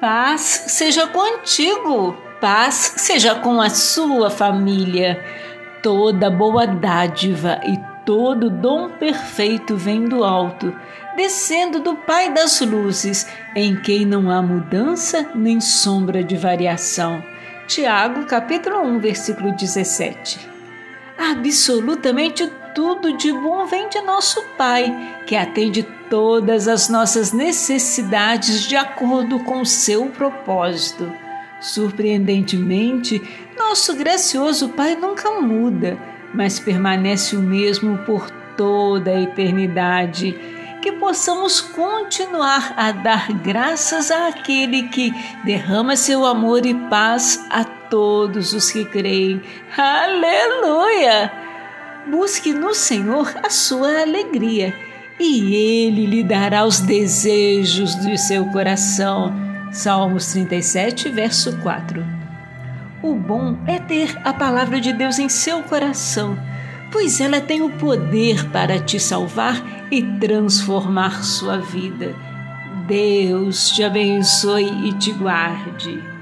Paz seja contigo, paz seja com a sua família. Toda boa dádiva e todo dom perfeito vem do alto, descendo do Pai das luzes, em quem não há mudança nem sombra de variação. Tiago, capítulo 1, versículo 17. Absolutamente tudo de bom vem de nosso Pai, que atende todas as nossas necessidades de acordo com o seu propósito. Surpreendentemente, nosso gracioso Pai nunca muda, mas permanece o mesmo por toda a eternidade. Que possamos continuar a dar graças àquele que derrama seu amor e paz a todos os que creem. Aleluia! Busque no Senhor a sua alegria e Ele lhe dará os desejos do seu coração. Salmos 37, verso 4. O bom é ter a palavra de Deus em seu coração, pois ela tem o poder para te salvar e transformar sua vida. Deus te abençoe e te guarde.